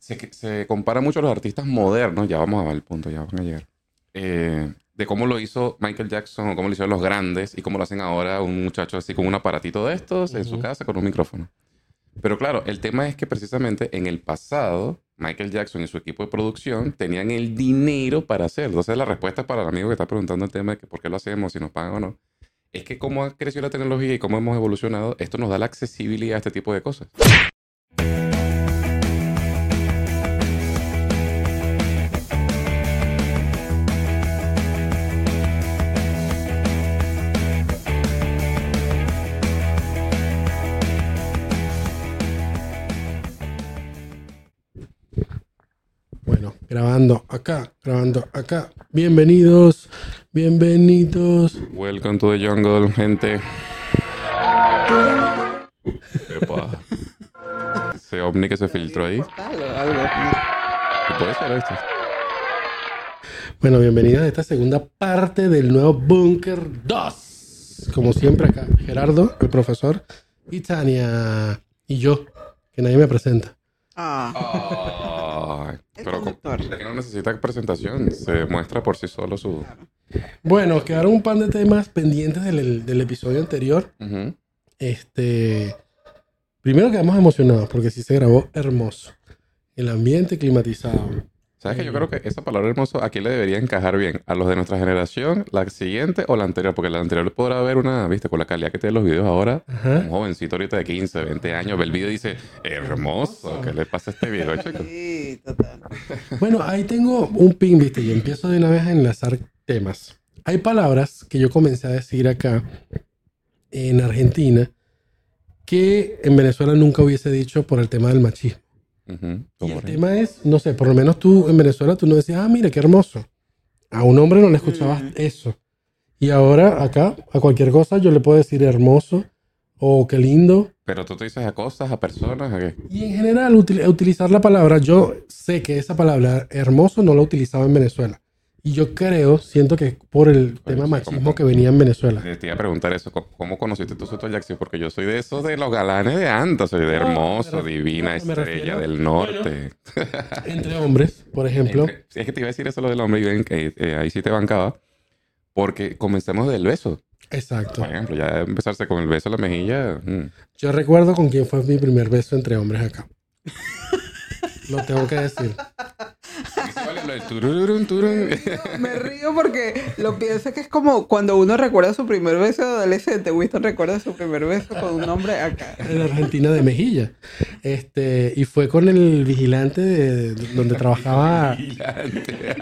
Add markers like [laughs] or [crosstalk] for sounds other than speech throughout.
se, se compara mucho a los artistas modernos, ya vamos a ver el punto, ya van a llegar, eh, de cómo lo hizo Michael Jackson o cómo lo hicieron los grandes y cómo lo hacen ahora un muchacho así con un aparatito de estos en su casa con un micrófono. Pero claro, el tema es que precisamente en el pasado, Michael Jackson y su equipo de producción tenían el dinero para hacerlo. Entonces la respuesta para el amigo que está preguntando el tema de que por qué lo hacemos, si nos pagan o no, es que cómo ha crecido la tecnología y cómo hemos evolucionado, esto nos da la accesibilidad a este tipo de cosas. Grabando acá, grabando acá. Bienvenidos, bienvenidos. Welcome to the jungle, gente. Epa. Ese ovni que se filtró ahí. ¿Qué puede ser esto? Bueno, bienvenidos a esta segunda parte del nuevo Bunker 2. Como siempre acá, Gerardo, el profesor, y Tania, y yo, que nadie me presenta. Ah, Ay, el pero no necesita presentación, se muestra por sí solo su... Bueno, quedaron un par de temas pendientes del, del episodio anterior. Este, primero quedamos emocionados porque sí se grabó hermoso. El ambiente climatizado. ¿Sabes que Yo creo que esa palabra hermoso aquí le debería encajar bien a los de nuestra generación, la siguiente o la anterior, porque la anterior podrá haber una, viste, con la calidad que tienen los videos ahora, Ajá. un jovencito ahorita de 15, 20 años ve el video y dice, hermoso, ¿qué le pasa a este video, chico? Sí, total. Bueno, ahí tengo un pin, viste, y empiezo de una vez a enlazar temas. Hay palabras que yo comencé a decir acá en Argentina que en Venezuela nunca hubiese dicho por el tema del machismo. Ujú, Y como el tema es, no sé, por lo menos tú en Venezuela tú no decías, ah, mira, qué hermoso. A un hombre no le escuchabas Mm. eso. Y ahora acá, a cualquier cosa yo le puedo decir hermoso o qué lindo. Pero tú te dices a cosas, a personas, ¿a qué? Y en general util- utilizar la palabra, yo sé que esa palabra hermoso no la utilizaba en Venezuela. Y yo creo, siento que por el tema sí, machismo como- que venía en Venezuela. Te iba a preguntar eso, ¿cómo, cómo conociste tú Soto Jackson? Porque yo soy de esos de los galanes de antes, soy de hermoso, divina no, me estrella del norte. [laughs] Entre hombres, por ejemplo. Entre- sí, es que te iba a decir eso lo del hombre y ven que eh, ahí sí te bancaba. Porque comencemos del beso. Exacto. Por ejemplo, ya empezarse con el beso en la mejilla. mm. Yo recuerdo con quién fue mi primer beso entre hombres acá. [laughs] Lo tengo que decir. Me río porque lo pienso que es como cuando uno recuerda su primer beso de adolescente. Winston recuerda su primer beso con un hombre acá. En Argentina de Mejilla. Este, y fue con el vigilante de, de donde trabajaba, Vigilante.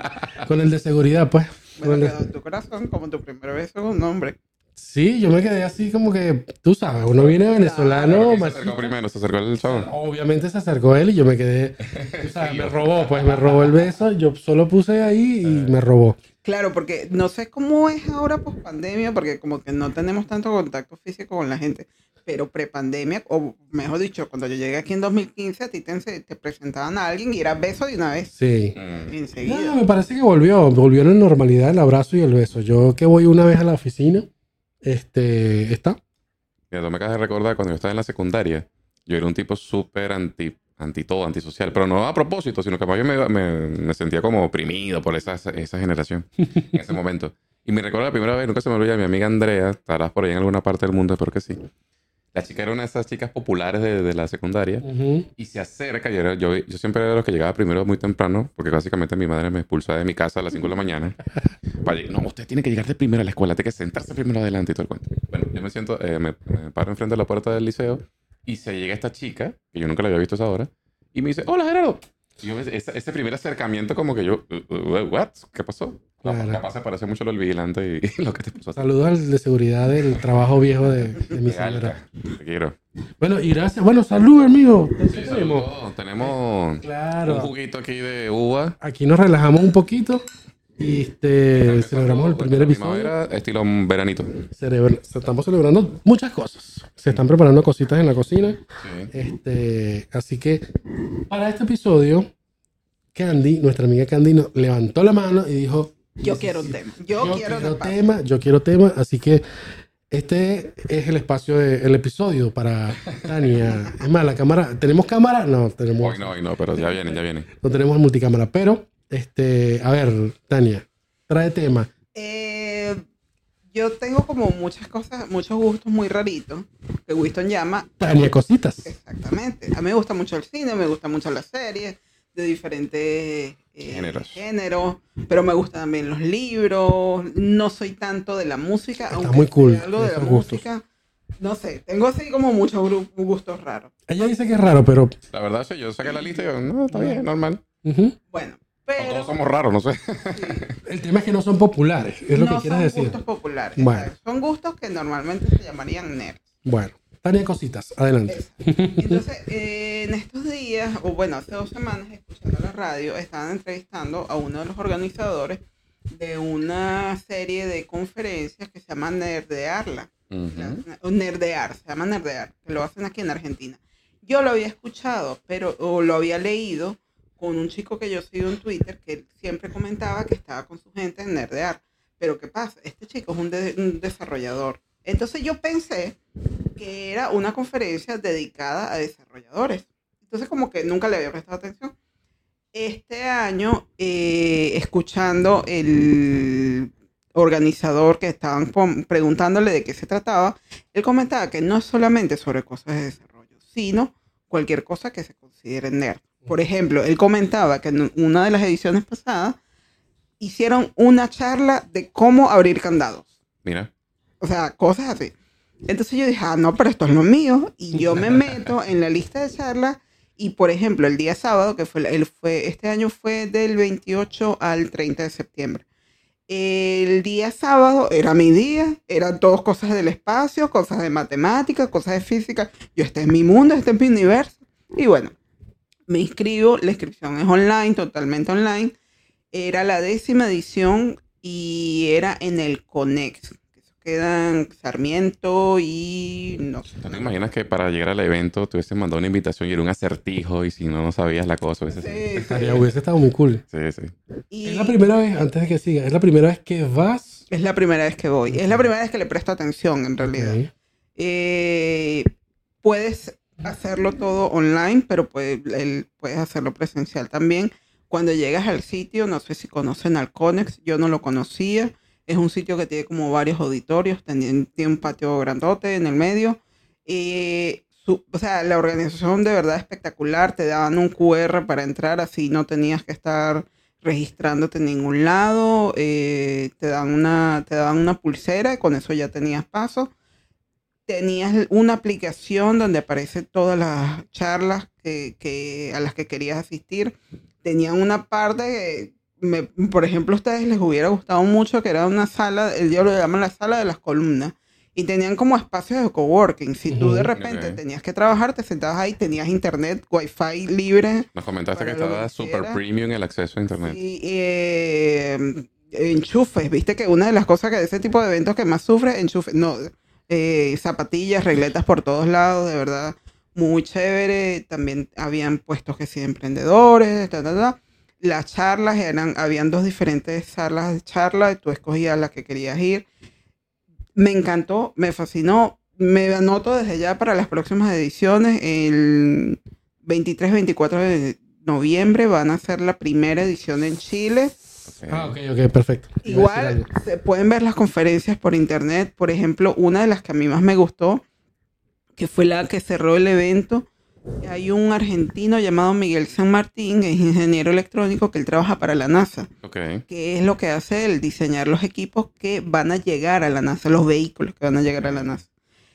con el de seguridad, pues. Con el Bueno, de- quedó en tu corazón como tu primer beso con un hombre. Sí, yo me quedé así como que, tú sabes, uno viene venezolano, Pero ¿quién se acercó primero? ¿Se acercó el chavo? Obviamente se acercó él y yo me quedé, [laughs] tú sabes, me robó, pues me robó el beso, yo solo puse ahí y me robó. Claro, porque no sé cómo es ahora post pandemia, porque como que no tenemos tanto contacto físico con la gente. Pero pre-pandemia, o mejor dicho, cuando yo llegué aquí en 2015, a ti te, te presentaban a alguien y era beso de una vez. Sí. Mm. Enseguida. No, me parece que volvió, volvió en la normalidad el abrazo y el beso. Yo que voy una vez a la oficina, este, está. Mira, tú me acabas de recordar cuando yo estaba en la secundaria, yo era un tipo súper anti, anti todo, antisocial, pero no a propósito, sino que más bien me, me, me sentía como oprimido por esa, esa generación [laughs] en ese momento. Y me recuerdo la primera vez, nunca se me olvida, mi amiga Andrea, estarás por ahí en alguna parte del mundo, espero que sí. La chica era una de esas chicas populares de, de la secundaria Ujú. y se acerca. Yo, yo, yo siempre era de los que llegaba primero muy temprano, porque básicamente mi madre me expulsaba de mi casa a las 5 de la mañana. [laughs] Vaya, no, usted tiene que llegar de primero a la escuela, tiene que sentarse primero adelante y todo el cuento. Bueno, yo me siento, eh, me, me paro enfrente de la puerta del liceo y se llega esta chica, que yo nunca la había visto a esa hora, y me dice, hola Gerardo. Y yo, ese, ese primer acercamiento como que yo, uh, uh, what? ¿Qué pasó? Claro. Capaz se parece mucho lo del vigilante y, [laughs] y lo que te ti. Saludos al de seguridad del trabajo viejo de, de mi señora. Te quiero. Bueno, y gracias. Bueno, salud, amigo. Sí, tenemos. un juguito aquí de uva. Aquí nos relajamos un poquito y este, celebramos el primer episodio. Primavera, estilo veranito. Estamos celebrando muchas cosas. Se están preparando cositas en la cocina. Sí. Este, así que para este episodio, Candy, nuestra amiga Candy, nos levantó la mano y dijo: Yo quiero un tema. Yo, Yo quiero, quiero tema. tema, yo quiero tema. Así que Este es el espacio, de- el episodio para Tania. Es más, la cámara. ¿Tenemos cámara? No, tenemos, Hoy no, hoy no, pero ya viene, ya viene. no tenemos multicámara. Pero, este, a ver, Tania, trae tema. Eh, yo tengo como muchas cosas, muchos gustos muy raritos que Winston llama Tania, cositas. Exactamente. A mí me gusta mucho el cine, me gusta mucho las series de diferentes eh, Géneros. géneros, pero me gustan también los libros. No soy tanto de la música, Está aunque muy cool, algo de la gustos. música. No sé, tengo así como muchos gustos raros. Ella dice que es raro, pero. La verdad es que yo saqué la lista y yo, no, está bien, normal. Bueno, O pero todos somos raros, no sé. [laughs] sí, El tema es que no son populares. Es lo no que quieres son decir. gustos populares. Bueno. Son gustos que normalmente se llamarían nerds. Bueno, Tania, cositas. Adelante. Entonces, eh, en estos días, o bueno, hace dos semanas, escuchando la radio, estaban entrevistando a uno de los organizadores de una serie de conferencias que se llama Nerdearla. Ujú. La- o Nerdear, se llama Nerdear, que lo hacen aquí en Argentina. Yo lo había escuchado, pero, o lo había leído con un chico que yo sigo en Twitter, que él siempre comentaba que estaba con su gente en Nerdear. Pero ¿qué pasa? Este chico es un, de- un desarrollador. Entonces yo pensé que era una conferencia dedicada a desarrolladores. Entonces como que nunca le había prestado atención. Este año, eh, escuchando el organizador que estaban preguntándole de qué se trataba, él comentaba que no es solamente sobre cosas de desarrollo, sino cualquier cosa que se considere nerd. Por ejemplo, él comentaba que en una de las ediciones pasadas hicieron una charla de cómo abrir candados. Mira. O sea, cosas así. Entonces yo dije, ah, no, pero esto es lo mío. Y yo me meto en la lista de charlas. Y por ejemplo, el día sábado, que fue, él fue, este año fue del 28 al 30 de septiembre. El día sábado era mi día, eran todas cosas del espacio, cosas de matemáticas, cosas de física. Yo, este es mi mundo, este es mi universo. Y bueno, me inscribo, la inscripción es online, totalmente online. Era la décima edición y era en el Conex. Que Eso queda en Sarmiento y no sé. ¿No te imaginas que para llegar al evento te hubiesen mandado una invitación y era un acertijo y si no, no sabías la cosa? hubiese Sí, sí. Estaría, hubiese estado muy cool. Sí, sí. Y Es la primera vez, antes de que siga, es la primera vez que vas. es la primera vez que voy. Es la primera vez que le presto atención, en realidad. Ok. Eh, puedes hacerlo todo online, pero puede- el- puedes hacerlo presencial también. Cuando llegas al sitio, no sé si conocen al Conex, yo no lo conocía. Es un sitio que tiene como varios auditorios, tiene, un patio grandote en el medio. Su- o sea, la organización de verdad espectacular. Te daban un QR para entrar, así no tenías que estar registrándote en ningún lado. Eh, te, dan una, te daban una pulsera y con eso ya tenías paso tenías una aplicación donde aparecen todas las charlas a las que querías asistir. Tenían una parte me- por ejemplo, a ustedes les hubiera gustado mucho, que era una sala, ellos lo llaman la sala de las columnas. Y tenían como espacios de coworking. Si tú de repente tenías que trabajar, te sentabas ahí, tenías internet, wifi libre. Nos comentaste que estaba quiera. premium el acceso a internet. Y eh, enchufes, viste que una de las cosas que de ese tipo de eventos que más sufre, enchufes, no, eh, zapatillas, regletas por todos lados, de verdad, muy chévere. También habían puestos que sí de emprendedores, ta, ta, ta. Las charlas eran, habían dos diferentes salas de charla, y tú escogías la que querías ir. Me encantó, me fascinó. Me anoto desde ya para las próximas ediciones. El 23-24 de noviembre van a hacer la primera edición en Chile. Ok. Ah, ok, ok, perfecto. Igual se pueden ver las conferencias por internet. Por ejemplo, una de las que a mí más me gustó, que fue la que cerró el evento, hay un argentino llamado Miguel San Martín, es ingeniero electrónico que él trabaja para la NASA. Ok. que es lo que hace el diseñar los equipos que van a llegar a la NASA, los vehículos que van a llegar a la NASA.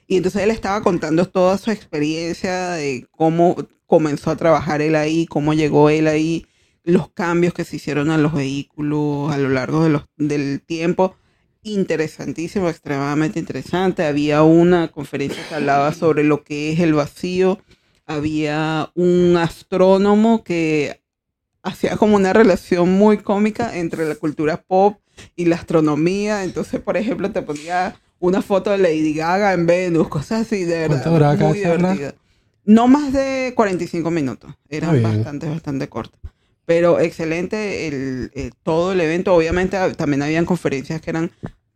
Y entonces él estaba contando toda su experiencia de cómo comenzó a trabajar él ahí, cómo llegó él ahí, los cambios que se hicieron a los vehículos a lo largo de los, del tiempo. Interesantísimo, extremadamente interesante. Había una conferencia que hablaba sobre lo que es el vacío. Había un astrónomo que hacía como una relación muy cómica entre la cultura pop y la astronomía. Entonces, por ejemplo, te ponía una foto de Lady Gaga en Venus, cosas así, de verdad. ¿Cuánto duraba cada muy divertida. No más de 45 minutos. Eran Está bien. bastante, bastante cortas. Pero excelente el, eh, todo el evento. Obviamente también habían conferencias que eran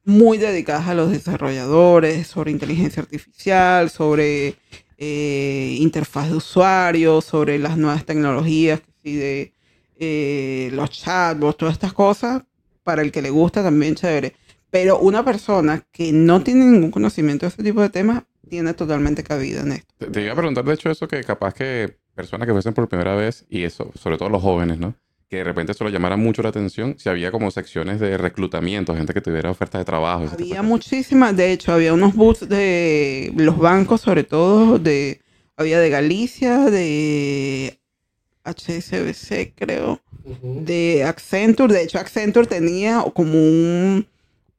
muy dedicadas a los desarrolladores, sobre inteligencia artificial, sobre eh, interfaz de usuario, sobre las nuevas tecnologías, de eh, los chatbots, todas estas cosas, para el que le gusta también chévere. Pero una persona que no tiene ningún conocimiento de este tipo de temas tiene totalmente cabida en esto. Te, te iba a preguntar, de hecho, eso que capaz que personas que fuesen por primera vez, y eso, sobre todo los jóvenes, ¿no? Que de repente eso le llamara mucho la atención, si había como secciones de reclutamiento, gente que tuviera ofertas de trabajo. Había muchísimas, de hecho, había unos booths de los bancos, sobre todo, de había de Galicia, de HSBC, creo, de Accenture. De hecho, Accenture tenía como un,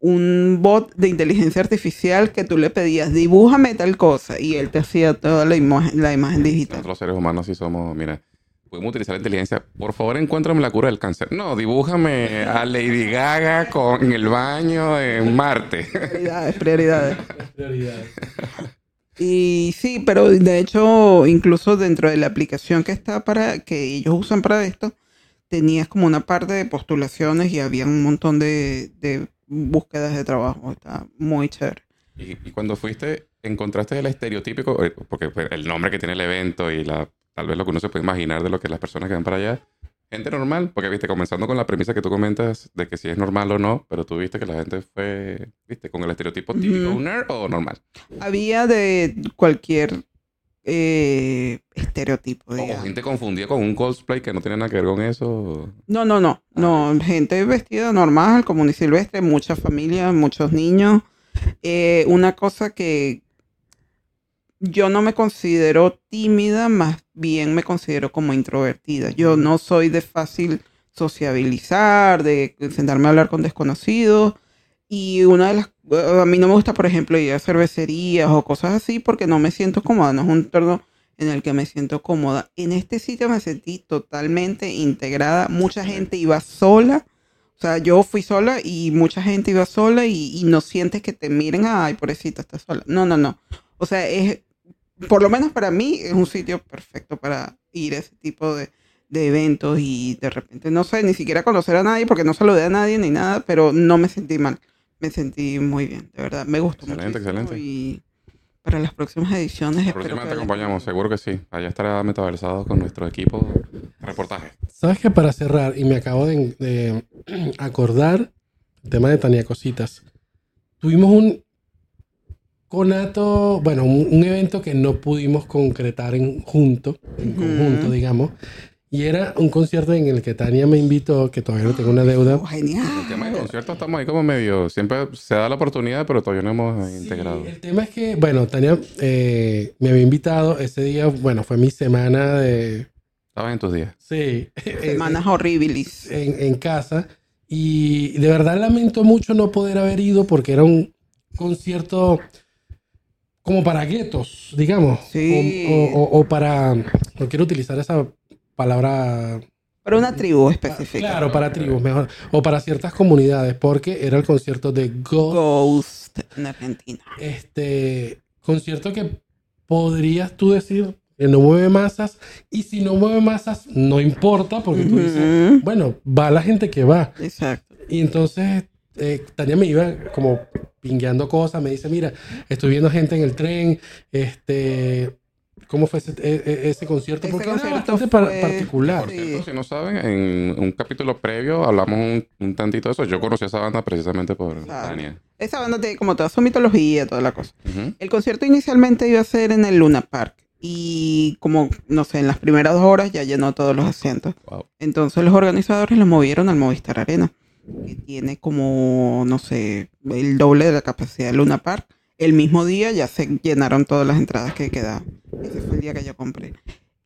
un bot de inteligencia artificial que tú le pedías, dibújame tal cosa, y él te hacía toda la imagen, la imagen digital. Nosotros los seres humanos sí somos, mira, podemos utilizar la inteligencia. Por favor, encuéntrame la cura del cáncer. No, dibújame a Lady Gaga con, en el baño en Marte. Prioridades, prioridades. Prioridades. Y sí, pero de hecho, incluso dentro de la aplicación que está para, que ellos usan para esto, tenías como una parte de postulaciones y había un montón de, de búsquedas de trabajo. Está muy chévere. Y, y cuando fuiste, encontraste el estereotípico, eh, porque pues, el nombre que tiene el evento y la, tal vez lo que uno se puede imaginar de lo que las personas que van para allá, gente normal, porque viste, comenzando con la premisa que tú comentas de que si es normal o no, pero tú viste que la gente fue, viste, con el estereotipo típico, un nerd o normal. Había de cualquier eh, estereotipo, O gente confundida con un cosplay que no tiene nada que ver con eso. No, no, no, no, gente vestida normal, común y silvestre, muchas familias, muchos niños. Eh, una cosa que yo no me considero tímida, más bien me considero como introvertida. Yo no soy de fácil sociabilizar, de sentarme a hablar con desconocidos. Y una de las... A mí no me gusta, por ejemplo, ir a cervecerías o cosas así porque no me siento cómoda, no es un entorno en el que me siento cómoda. En este sitio me sentí totalmente integrada. Mucha gente iba sola. O sea, yo fui sola y mucha gente iba sola y, y no sientes que te miren, ay, pobrecita, estás sola. No, no, no. O sea, es, por lo menos para mí, es un sitio perfecto para ir a ese tipo de, de eventos y de repente, no sé, ni siquiera conocer a nadie porque no saludé a nadie ni nada, pero no me sentí mal. Me sentí muy bien, de verdad. Me gustó Excelente, muchísimo excelente. Y para las próximas ediciones La espero próxima que te acompañamos, seguro que sí. Allá estará metaversado con nuestro equipo de reportaje. Sabes que para cerrar, y me acabo de, de [clears throat] acordar el tema de Tania Cositas, tuvimos un conato, bueno, un, un evento que no pudimos concretar en junto, en conjunto, digamos, y era un concierto en el que Tania me invitó, que todavía no tengo una deuda. Oh, genial. El tema de conciertos estamos ahí como medio. Siempre se da la oportunidad, pero todavía no hemos eh, integrado. Sí, el tema es que, bueno, Tania eh, me había invitado ese día, bueno, fue mi semana de... Estabas en tus días. Sí, Semanas horribles. [laughs] en, en casa. Y de verdad lamento mucho no poder haber ido porque era un concierto como para guetos, digamos. Sí. O, o- o- para, no quiero utilizar esa palabra. Para una tribu específica. Claro, para tribus, mejor. O para ciertas comunidades, porque era el concierto de Ghost. Ghost en Argentina. Este concierto que podrías tú decir que no mueve masas. Y si no mueve masas, no importa, porque tú dices, bueno, va la gente que va. Exacto. Y entonces eh, Tania me iba como pingueando cosas, me dice, mira, estoy viendo gente en el tren, este, ¿cómo fue ese, e- e- ese concierto? Ese Porque era concierto bastante par- fue- particular. Por Sí. cierto, si no saben, en un capítulo previo hablamos un, un tantito de eso. Yo conocí a esa banda precisamente por Claro. Tania. Esa banda tiene como toda su mitología, toda la cosa. El concierto inicialmente iba a ser en el Luna Park. Y como, no sé, en las primeras dos horas ya llenó todos los asientos. Wow. Entonces los organizadores lo movieron al Movistar Arena, que tiene como, no sé, el doble de la capacidad de Luna Park. El mismo día ya se llenaron todas las entradas que quedaban. Ese fue el día que yo compré.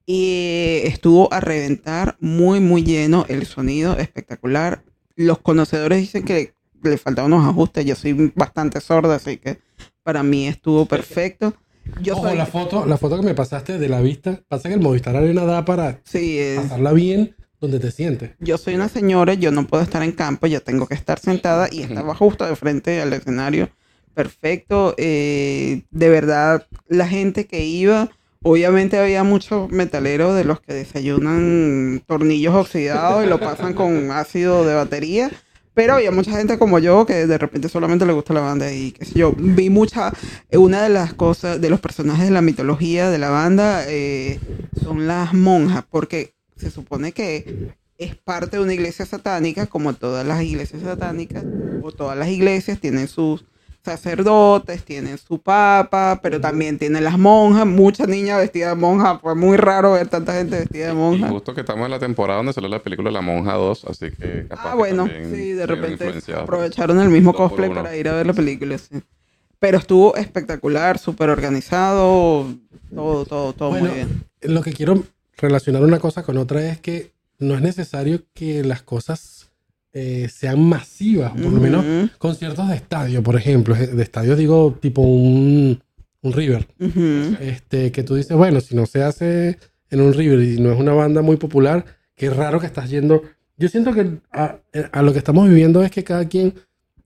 Y estuvo a reventar, muy, muy lleno, el sonido espectacular. Los conocedores dicen que le faltaban unos ajustes. Yo soy bastante sorda, así que para mí estuvo perfecto. Yo Ojo, soy... la foto, la foto que me pasaste de la vista, pasa que el Movistar Arena da para Sí, es- pasarla bien donde te sientes. Yo soy una señora, yo no puedo estar en campo, yo tengo que estar sentada y estaba justo de frente al escenario. Perfecto. eh, de verdad, la gente que iba, obviamente había muchos metaleros de los que desayunan tornillos oxidados y lo pasan con ácido de batería, Pero había mucha gente como yo que de repente solamente le gusta la banda y qué sé yo. Vi mucha, una de las cosas, de los personajes de la mitología de la banda eh, son las monjas, porque se supone que es parte de una iglesia satánica, como todas las iglesias satánicas, o todas las iglesias tienen sus sacerdotes, tienen su papa, pero también tienen las monjas, mucha niña vestida de monja, fue muy raro ver tanta gente vestida de monja. Y justo que estamos en la temporada donde salió la película La Monja 2, así que capaz Ah, bueno, sí, de repente aprovecharon el mismo cosplay para ir a ver la película, sí. Pero estuvo espectacular, súper organizado, todo, todo, todo Bueno, muy bien. Lo que quiero relacionar una cosa con otra es que no es necesario que las cosas eh, sean masivas, por lo menos Ujú, conciertos de estadio, por ejemplo. De estadio digo tipo un, un River. ujú. Este, que tú dices, bueno, si no se hace en un River y no es una banda muy popular, qué raro que estás yendo. Yo siento que a, a lo que estamos viviendo es que cada quien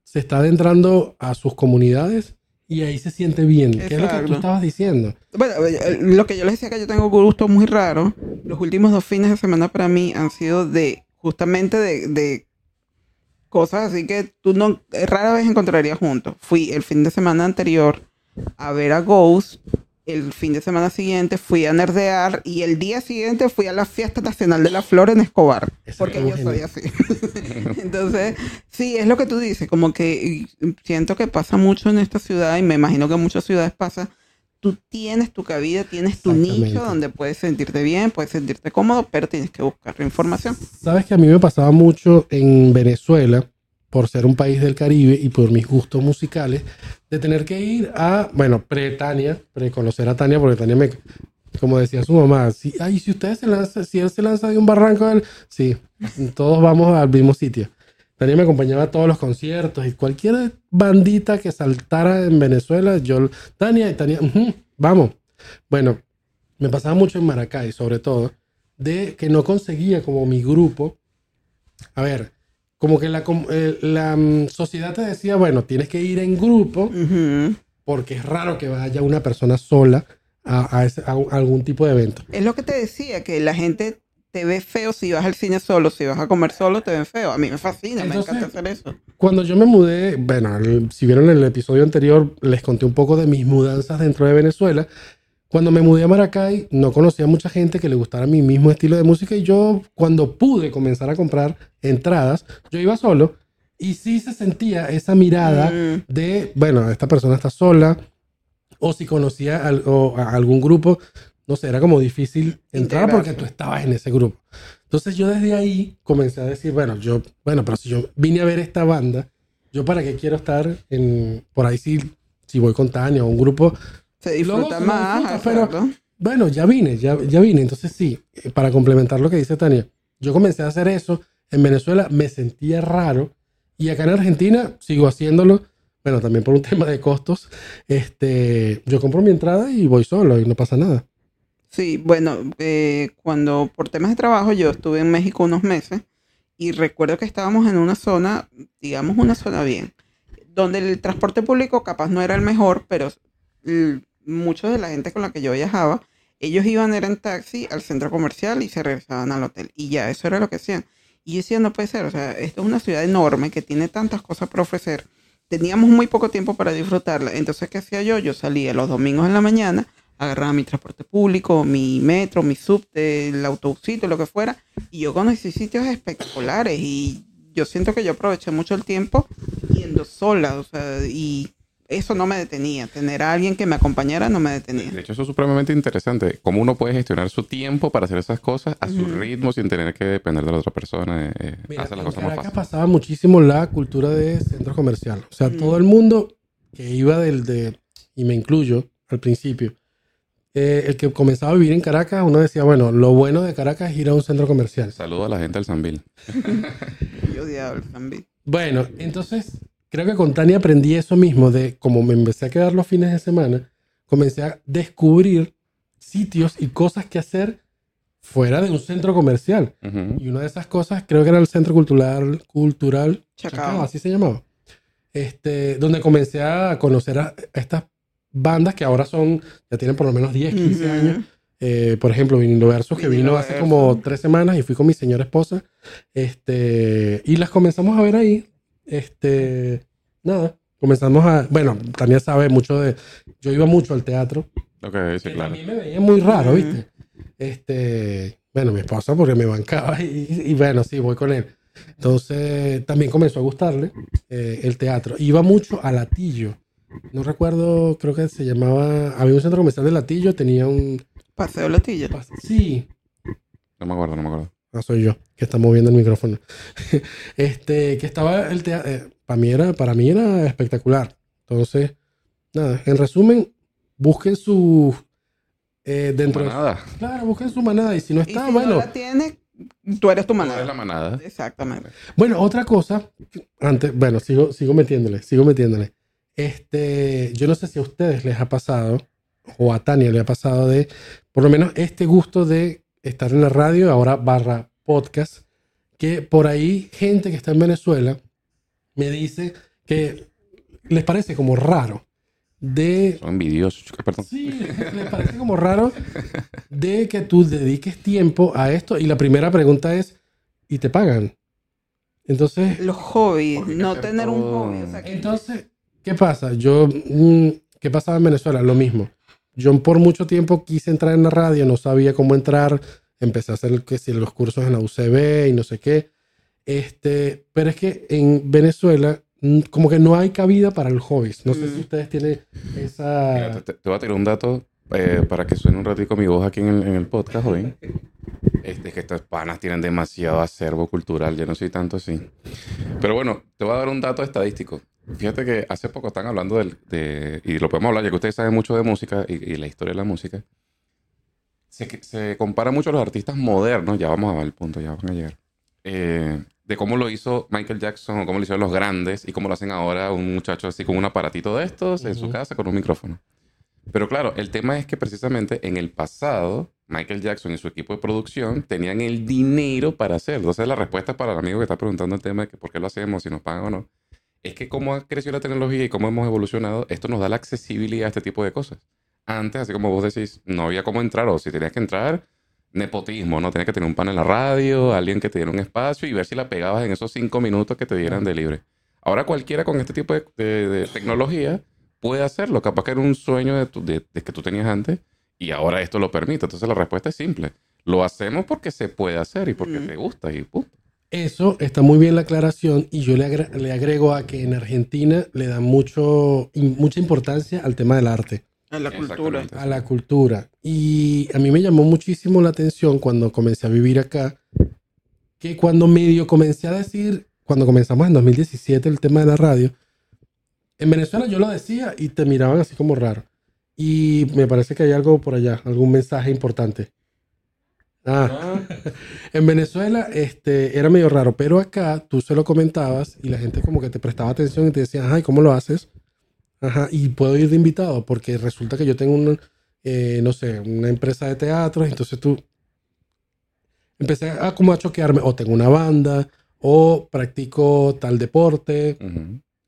se está adentrando a sus comunidades y ahí se siente bien. ¿Qué es lo que tú Exacto. estabas diciendo? Bueno, eh, lo que yo les decía que yo tengo gustos muy raros. Los últimos dos fines de semana para mí han sido de justamente de, de cosas así que tú no eh, rara vez encontrarías juntos. Fui el fin de semana anterior a ver a Ghost. El fin de semana siguiente fui a nerdear y el día siguiente fui a la fiesta nacional de la flor en Escobar. Porque yo soy así. [laughs] Entonces, sí, es lo que tú dices, como que siento que pasa mucho en esta ciudad y me imagino que en muchas ciudades pasa. Tú tienes tu cabida, tienes tu nicho donde puedes sentirte bien, puedes sentirte cómodo, pero tienes que buscar la información. Sabes que a mí me pasaba mucho en Venezuela, por ser un país del Caribe y por mis gustos musicales, de tener que ir a, bueno, pre-Tania, pre-conocer a Tania, porque Tania me, como decía su mamá, si, ay, si ustedes se lanza, si él se lanza de un barranco, él, sí, todos vamos al mismo sitio. Tania me acompañaba a todos los conciertos y cualquier bandita que saltara en Venezuela, yo, Tania, Tania, ujú, vamos. Bueno, me pasaba mucho en Maracay, sobre todo, de que no conseguía como mi grupo. A ver, como que la, eh, la mm, sociedad te decía, bueno, tienes que ir en grupo Ujú. porque es raro que vaya una persona sola a, a ese- a a algún tipo de evento. Es lo que te decía, que la gente te ve feo si vas al cine solo, si vas a comer solo, te ven feo. A mí me fascina, Entonces- me encanta hacer eso. Cuando yo me mudé, bueno, el- si vieron el episodio anterior, les conté un poco de mis mudanzas dentro de Venezuela. Cuando me mudé a Maracay, no conocía a mucha gente que le gustara mi mismo estilo de música y yo, cuando pude comenzar a comprar entradas, yo iba solo y sí se sentía esa mirada Mm. de, bueno, esta persona está sola, o si conocía al- o a algún grupo, no sé, era como difícil entrar Integrarse. porque tú estabas en ese grupo. Entonces yo desde ahí comencé a decir, bueno, yo, bueno, pero si yo vine a ver esta banda, yo para qué quiero estar en, por ahí si, si voy con Tania o un grupo, Se disfruta más, disfruta, pero- bueno, ya vine, ya, ya vine. Entonces sí, eh, para complementar lo que dice Tania, yo comencé a hacer eso. En Venezuela me sentía raro y acá en Argentina sigo haciéndolo. Bueno, también por un [laughs] tema de costos. Este, yo compro mi entrada y voy solo y no pasa nada. Sí, bueno, eh, cuando por temas de trabajo yo estuve en México unos meses y recuerdo que estábamos en una zona, digamos una zona bien, donde el transporte público capaz no era el mejor, pero muchos de la gente con la que yo viajaba, ellos iban era en taxi al centro comercial y se regresaban al hotel y ya, eso era lo que hacían. Y yo decía, no puede ser, o sea, esto es una ciudad enorme que tiene tantas cosas para ofrecer. Teníamos muy poco tiempo para disfrutarla. Entonces, ¿qué hacía yo? Yo salía los domingos en la mañana agarraba mi transporte público, mi metro, mi subte, el autobusito, lo que fuera, y yo conocí sitios espectaculares y yo siento que yo aproveché mucho el tiempo yendo sola, o sea, y eso no me detenía, tener a alguien que me acompañara no me detenía. De hecho, eso es supremamente interesante. Cómo uno puede gestionar su tiempo para hacer esas cosas a su Ujú. ritmo sin tener que depender de la otra persona. eh, Mira, hace las en cosas más Caracas fáciles. pasaba muchísimo la cultura de centro comercial. O sea, Mm. todo el mundo que iba del de, y me incluyo al principio, eh, el que comenzaba a vivir en Caracas, uno decía, bueno, lo bueno de Caracas es ir a un centro comercial. Saludo a la gente del Sanville. [laughs] Yo odiaba el también. Bueno, entonces creo que con Tania aprendí eso mismo de como me empecé a quedar los fines de semana, comencé a descubrir sitios y cosas que hacer fuera de un centro comercial. Ujú. Y una de esas cosas creo que era el Centro Cultural, cultural Chacao. Chacao, así se llamaba. Este, donde comencé a conocer a estas bandas que ahora son, ya tienen por lo menos 10, 15 Ujú. años. Eh, por ejemplo, Vinilo Versus, que vino hace como tres semanas y fui con mi señora esposa. Este, y las comenzamos a ver ahí. Este, nada, comenzamos a, bueno, Tania sabe mucho de, yo iba mucho al teatro. Ok, sí, que claro. A mí me veía muy raro. ¿viste? Este, bueno, mi esposa porque me bancaba y, y bueno, sí, voy con él. Entonces, también comenzó a gustarle eh, el teatro. Iba mucho a Latillo. No recuerdo, creo que se llamaba, había un centro comercial de Latillo, tenía un... Paseo Latilla. Sí, No me acuerdo, no me acuerdo. No soy yo que está moviendo el micrófono. [laughs] este, que estaba el teatro, para mí era, para mí era espectacular. Entonces, nada, en resumen, busquen su eh, dentro de- Manada. claro, busquen su manada y si no Y está, si bueno, no la tienes, tú eres tu Tú manada. eres la manada. Exactamente. bueno, otra cosa, antes, bueno, sigo, sigo metiéndole, sigo metiéndole. Este, yo no sé si a ustedes les ha pasado o a Tania le ha pasado de, por lo menos este gusto de estar en la radio, ahora barra podcast, que por ahí gente que está en Venezuela me dice que les parece como raro de... Son envidiosos. Perdón. Sí, les parece como raro de que tú dediques tiempo a esto y la primera pregunta es, ¿y te pagan? Entonces, Los hobbies, no tener un hobby. O sea, que- entonces, ¿qué pasa? Yo, mm, ¿qué pasaba en Venezuela? Lo mismo. Yo por mucho tiempo quise entrar en la radio, no sabía cómo entrar, empecé a hacer que si los cursos en la UCB y no sé qué. Este, pero es que en Venezuela mm, como que no hay cabida para el hobby. No sé Mm. si ustedes tienen Mira, esa... te, te voy a tirar un dato eh, para que suene un ratico mi voz aquí en el, en el podcast hoy. Este, es que estos panas tienen demasiado acervo cultural, yo no soy tanto así. Pero bueno, te voy a dar un dato estadístico. Fíjate que hace poco están hablando del, de, y lo podemos hablar, ya que ustedes saben mucho de música y, y la historia de la música. Se, se compara mucho a los artistas modernos, ya vamos a ver el punto, ya van a llegar. eh, de cómo lo hizo Michael Jackson o cómo lo hicieron los grandes y cómo lo hacen ahora un muchacho así con un aparatito de estos en su casa con un micrófono. Pero claro, el tema es que precisamente en el pasado, Michael Jackson y su equipo de producción tenían el dinero para hacerlo. Entonces la respuesta para el amigo que está preguntando el tema de que por qué lo hacemos, si nos pagan o no, es que cómo ha crecido la tecnología y cómo hemos evolucionado, esto nos da la accesibilidad a este tipo de cosas. Antes, así como vos decís, no había cómo entrar, o si tenías que entrar, nepotismo, ¿no? Tenías que tener un pan en la radio, alguien que te diera un espacio y ver si la pegabas en esos cinco minutos que te dieran de libre. Ahora cualquiera con este tipo de, de- de tecnología puede hacerlo. Capaz que era un sueño de, tu- de- de que tú tenías antes y ahora esto lo permite. Entonces la respuesta es simple. Lo hacemos porque se puede hacer y porque Mm. te gusta y punto. Eso está muy bien la aclaración y yo le, agre- le agrego a que en Argentina le dan mucho, in- mucha importancia al tema del arte, En la cultura. A la cultura. Y a mí me llamó muchísimo la atención cuando comencé a vivir acá, que cuando medio comencé a decir, cuando comenzamos en 2017 el tema de la radio, en Venezuela yo lo decía y te miraban así como raro. Y me parece que hay algo por allá, algún mensaje importante. Ah. En Venezuela este, era medio raro, pero acá tú se lo comentabas y la gente como que te prestaba atención y te decía, ay, ¿cómo lo haces? Ajá, y puedo ir de invitado porque resulta que yo tengo un, eh, no sé, una empresa de teatro, entonces tú empecé a como a choquearme, o tengo una banda, o practico tal deporte.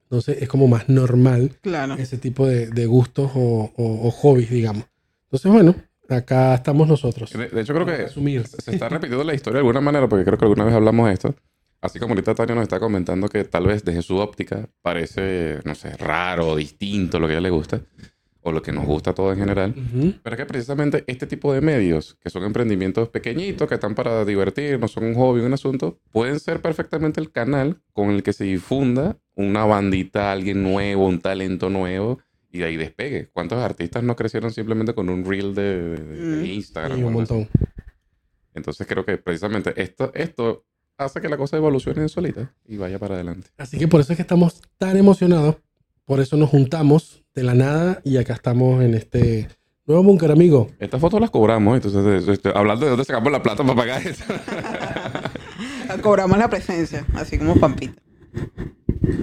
Entonces es como más normal Claro. ese tipo de, de gustos o, o- o hobbies, digamos. Entonces, bueno, acá estamos nosotros. De, de hecho, creo que se está repitiendo la historia de alguna manera, porque creo que alguna vez hablamos de esto. Así como ahorita Tania nos está comentando que tal vez desde su óptica parece, no sé, raro o distinto lo que a ella le gusta, o lo que nos gusta a todos en general. Ujú. Pero es que precisamente este tipo de medios, que son emprendimientos pequeñitos, que están para divertir, no son un hobby, un asunto, pueden ser perfectamente el canal con el que se difunda una bandita, alguien nuevo, un talento nuevo, y de ahí despegue. ¿Cuántos artistas no crecieron simplemente con un reel de, de- de Mm. Instagram? O un así? montón. Entonces creo que precisamente esto, esto hace que la cosa evolucione solita y vaya para adelante. Así que por eso es que estamos tan emocionados. Por eso nos juntamos de la nada y acá estamos en este nuevo búnker, amigo. Estas fotos las cobramos, entonces este, hablando de dónde sacamos la plata para pagar eso. [laughs] Cobramos la presencia, así como Pampita.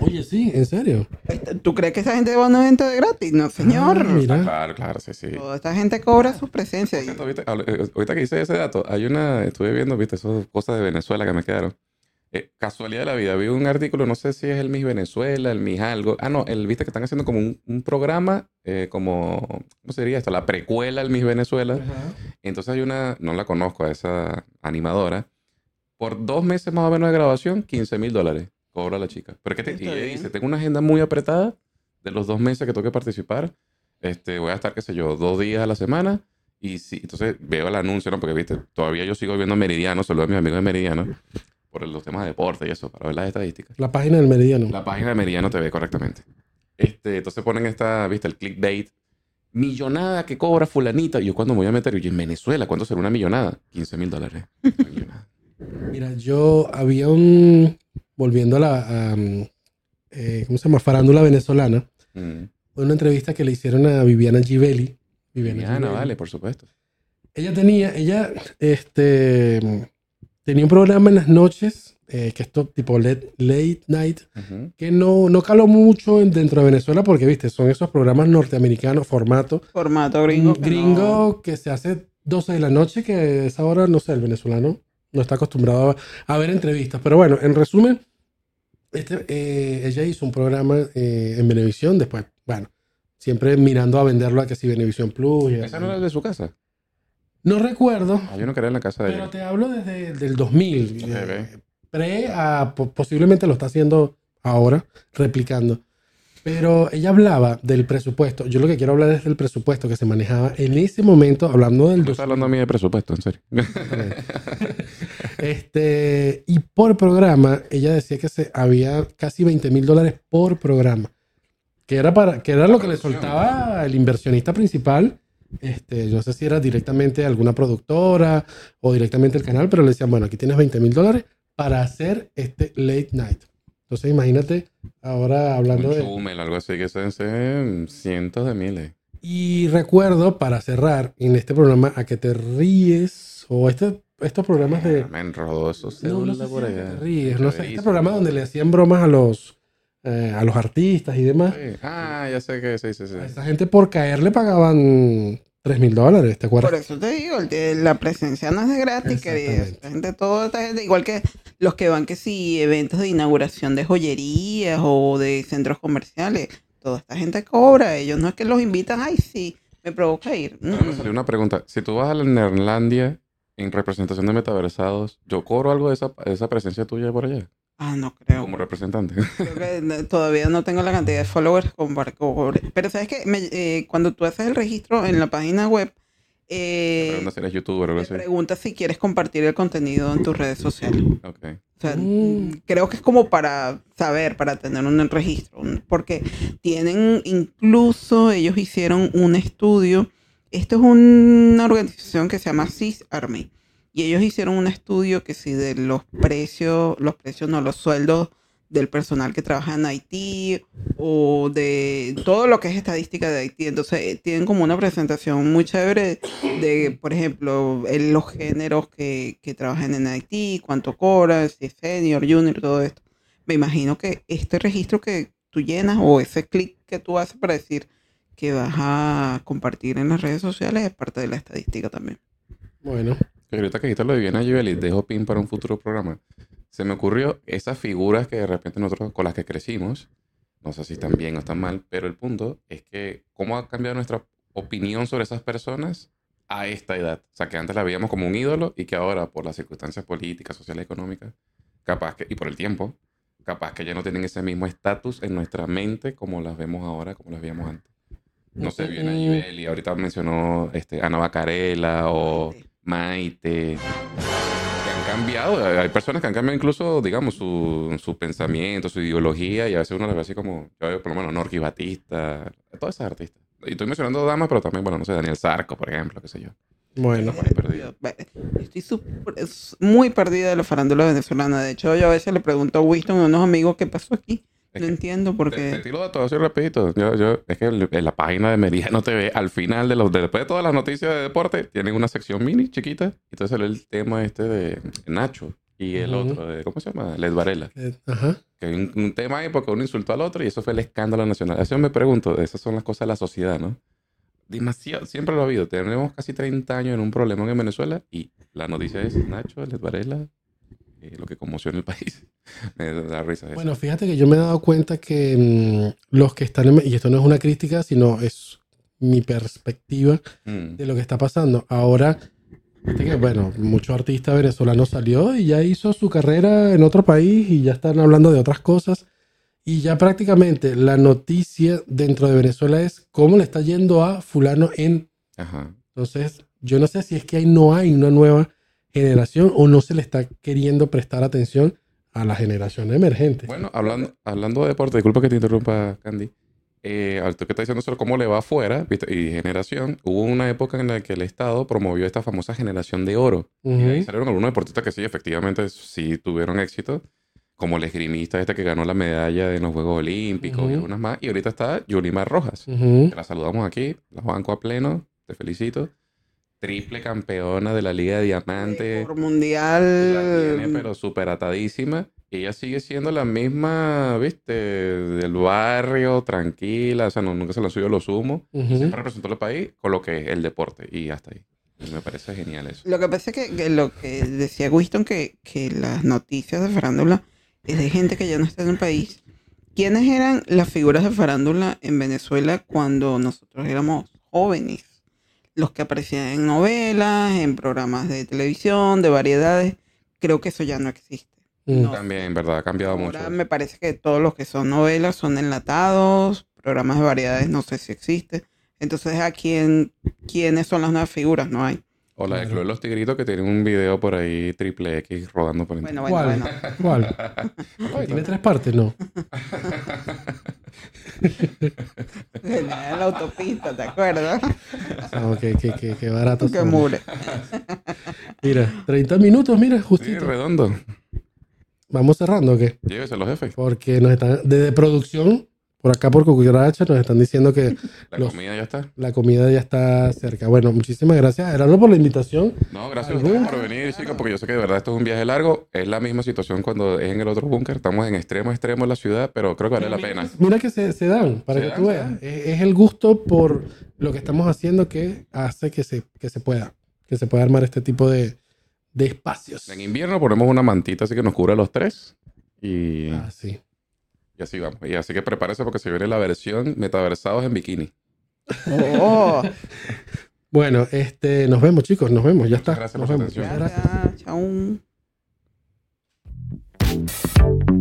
Oye, sí, en serio. Este, ¿Tú crees que esa gente va a un evento de gratis? No, señor. Ah, mira. claro, claro, sí, sí. Toda esta gente cobra su presencia. ¿viste? Habla- eh, Ahorita que hice ese dato, hay una, estuve viendo, viste, esas cosas de Venezuela que me quedaron. Eh, casualidad de la vida, vi un artículo, no sé si es el Miss Venezuela, el Miss algo. Ah, no, el, viste que están haciendo como un, un programa, eh, como, ¿cómo sería esto? La precuela al Miss Venezuela. Entonces hay una, no la conozco a esa animadora, por dos meses más o menos de grabación, 15 mil dólares. cobra la chica. Pero es que te, y ella dice, tengo una agenda muy apretada de los dos meses que tengo que participar. Este, voy a estar, qué sé yo, dos días a la semana. Y sí, entonces veo el anuncio, ¿no? Porque, viste, todavía yo sigo viendo Meridiano, solo a mis amigos de Meridiano, por los temas de deporte y eso, para ver las estadísticas. La página del Meridiano. La página de Meridiano TV, correctamente. Este, entonces ponen esta, viste, el clickbait. Millonada que cobra fulanita. Y yo cuando me voy a meter, yo en Venezuela, ¿cuánto será una millonada? 15 mil dólares. Mira, yo había un. Volviendo a la. a, mm, eh, ¿Cómo se llama? Farándula venezolana. Mm. Una entrevista que le hicieron a Viviana Givelli. Viviana, Givelli. vale, por supuesto. Ella tenía, ella, este, tenía un programa en las noches, eh, que esto tipo late, late night, Ujú. que no, no caló mucho en- dentro de Venezuela porque, viste, son esos programas norteamericanos, formato Formato gringo. que gringo no- que se hace 12 de la noche, que a esa hora, no sé, el venezolano no está acostumbrado a, a ver entrevistas. Pero bueno, en resumen, este, eh, ella hizo un programa eh, en Venevisión, después, bueno, siempre mirando a venderlo a que si Venevisión Plus. y- Esa no era de su casa. No recuerdo, Ah, yo no quería en la casa de pero ella. te hablo desde el 2000. Ok, eh, ok. pre a po- posiblemente lo está haciendo ahora, replicando. Pero ella hablaba del presupuesto. Yo lo que quiero hablar es del presupuesto que se manejaba en ese momento, hablando del No está hablando a mí de presupuesto, en serio. [laughs] Este, y por programa, ella decía que se, había casi 20 mil dólares por programa. Que era, para, que era lo que le soltaba el inversionista principal. Este, yo no sé si era directamente alguna productora o directamente el canal, pero le decían, bueno, aquí tienes 20 mil dólares para hacer este late night. Entonces imagínate ahora hablando Un de... chumel, algo así, que se cientos de miles. Y recuerdo, para cerrar en este programa, a que te ríes, o este, estos programas de... Me enrodó eso. No, no sé si por que allá. te ríes, no sé, este programa donde le hacían bromas a los, eh, a los artistas y demás. Sí. Ah, ya sé que sí, sí, sí. A esa gente por caer le pagaban 3 mil dólares, ¿te acuerdas? Por eso te digo, la presencia no es de gratis, querida. Exactamente. Esta gente, toda esta gente, igual que los que van que sí, eventos de inauguración de joyerías o de centros comerciales, toda esta gente cobra, ellos no es que los invitan, ay sí, me provoca ir. Me Mm. salió una pregunta. Si tú vas a la Neerlandia en representación de metaversados, ¿yo cobro algo de esa, de esa presencia tuya por allá? Ah, no creo. Como representante. Creo que todavía no tengo la cantidad de followers como para que cobre. Pero sabes que cuando tú haces el registro en la página web, eh, Pregunta si eres youtuber o algo te así. pregunta si quieres compartir el contenido en tus redes sociales. Ok. O sea, Mm. creo que es como para saber, para tener un registro, porque tienen incluso, ellos hicieron un estudio, esto es una organización que se llama CIS Army, y ellos hicieron un estudio que si de los precios, los precios no, los sueldos del personal que trabaja en Haití o de todo lo que es estadística de Haití. Entonces eh, tienen como una presentación muy chévere de, por ejemplo, el- los géneros que, que trabajan en Haití, cuánto cobran, si es senior, junior, todo esto. Me imagino que este registro que tú llenas o ese clic que tú haces para decir que vas a compartir en las redes sociales es parte de la estadística también. Bueno, Que ahorita que dijiste lo de Viviana Givelli, dejo pin para un futuro programa. Se me ocurrió esas figuras que de repente nosotros con las que crecimos, no sé si están bien o están mal, pero el punto es que cómo ha cambiado nuestra opinión sobre esas personas a esta edad. O sea, que antes la veíamos como un ídolo y que ahora por las circunstancias políticas, sociales, económicas, capaz que, y por el tiempo, capaz que ya no tienen ese mismo estatus en nuestra mente como las vemos ahora, como las veíamos antes. No sé, Viviana Mm. Givelli, ahorita mencionó este, Ana Bacarela o Maite, que han cambiado. Hay personas que han cambiado incluso, digamos, su, su pensamiento, su ideología, y a veces uno las ve así como, yo veo por lo menos Norqui Batista, todas esas artistas. Y estoy mencionando damas, pero también, bueno, no sé, Daniel Sarco, por ejemplo, qué sé yo. bueno. Estoy es muy perdida de la farándula venezolana. De hecho, yo a veces le pregunto a Winston, a unos amigos, ¿qué pasó aquí? Es No que- entiendo por Te, te tiro de todo así rapidito. Yo, yo, es que el- en la página de Meridiano [laughs] TV, al final de los, después de todas las noticias de deporte, tienen una sección mini chiquita. Entonces sale el tema este de Nacho y el Ujú. otro de, ¿cómo se llama? Les Varela. Eh, Ajá. Que hay un, un tema ahí porque uno insultó al otro y eso fue el escándalo nacional. Eso me pregunto, esas son las cosas de la sociedad, ¿no? Demasiado, siempre lo ha habido. Tenemos casi 30 años en un problema en Venezuela y la noticia es Nacho, Les Varela, eh, lo que conmociona el país. [laughs] me da risa. Bueno, fíjate que yo me he dado cuenta que mm, los que están en... Y esto no es una crítica, sino es mi perspectiva Mm. de lo que está pasando. Ahora, que, bueno, muchos artistas venezolanos salió y ya hizo su carrera en otro país y ya están hablando de otras cosas. Y ya prácticamente la noticia dentro de Venezuela es cómo le está yendo a fulano en... Ajá. Entonces, yo no sé si es que ahí no hay una nueva generación o no se le está queriendo prestar atención a la generación emergente. Bueno, hablando, hablando de deporte, disculpa que te interrumpa, Candy. Eh, al que está diciendo sobre cómo le va afuera y generación, hubo una época en la que el Estado promovió esta famosa generación de oro. Y de ahí salieron algunos deportistas que sí, efectivamente, sí tuvieron éxito. Como el esgrimista este que ganó la medalla en los Juegos Olímpicos y algunas más. Y ahorita está Yulimar Rojas. Que la saludamos aquí, la banco a pleno, te felicito. Triple campeona de la Liga de Diamante. Por La mundial. tiene, pero súper atadísima. Y ella sigue siendo la misma, viste, del barrio, tranquila. O sea, no- nunca se subido los humos. Ujú. Siempre representó el país con lo que es el deporte. Y hasta ahí. Y me parece genial eso. Lo que pasa es que, que lo que decía Winston, que, que las noticias de farándula es de gente que ya no está en el país. ¿Quiénes eran las figuras de farándula en Venezuela cuando nosotros éramos jóvenes? Los que aparecían en novelas, en programas de televisión, de variedades. Creo que eso ya no existe. Mm. No. También, en verdad, ha cambiado Ahora mucho. me parece que todos los que son novelas son enlatados, programas de variedades no sé si existe. Entonces, ¿a quién, quiénes son las nuevas figuras? No hay. O la de. Club de los Tigritos que tiene un video por ahí triple X rodando por Bueno, internet. bueno, ¿Cuál? bueno. ¿Cuál? [laughs] ¿Tiene tres partes? No. [laughs] En la autopista, ¿te acuerdas? Ah, ok, qué, qué- qué barato. Que son. mure. Mira, 30 minutos, mira, Sí, justito. redondo. Vamos cerrando, ¿o qué? Llévese los jefes. Porque nos están, desde producción, por acá por Cucaracha, nos están diciendo que La Los- comida ya está. la comida ya está cerca. Bueno, muchísimas gracias, Gerardo, por la invitación. No, gracias a por venir, chicos, porque yo sé que de verdad esto es un viaje largo. Es la misma situación cuando es en el otro búnker. Estamos en extremo, extremo de la ciudad, pero creo que vale la pena. Mira que se, se dan, para Se que dan, tú veas. Es, es el gusto por lo que estamos haciendo que hace que se, que se pueda, que se pueda armar este tipo de, de espacios. En invierno ponemos una mantita así que nos cubre a los tres. Y, Ah, sí. Y así vamos. Y así que prepárese porque se viene la versión metaversados en bikini. Oh. oh. bueno, este, nos vemos, chicos. Nos vemos. Ya está. Gracias nos por vemos. su atención. Gracias. Chao.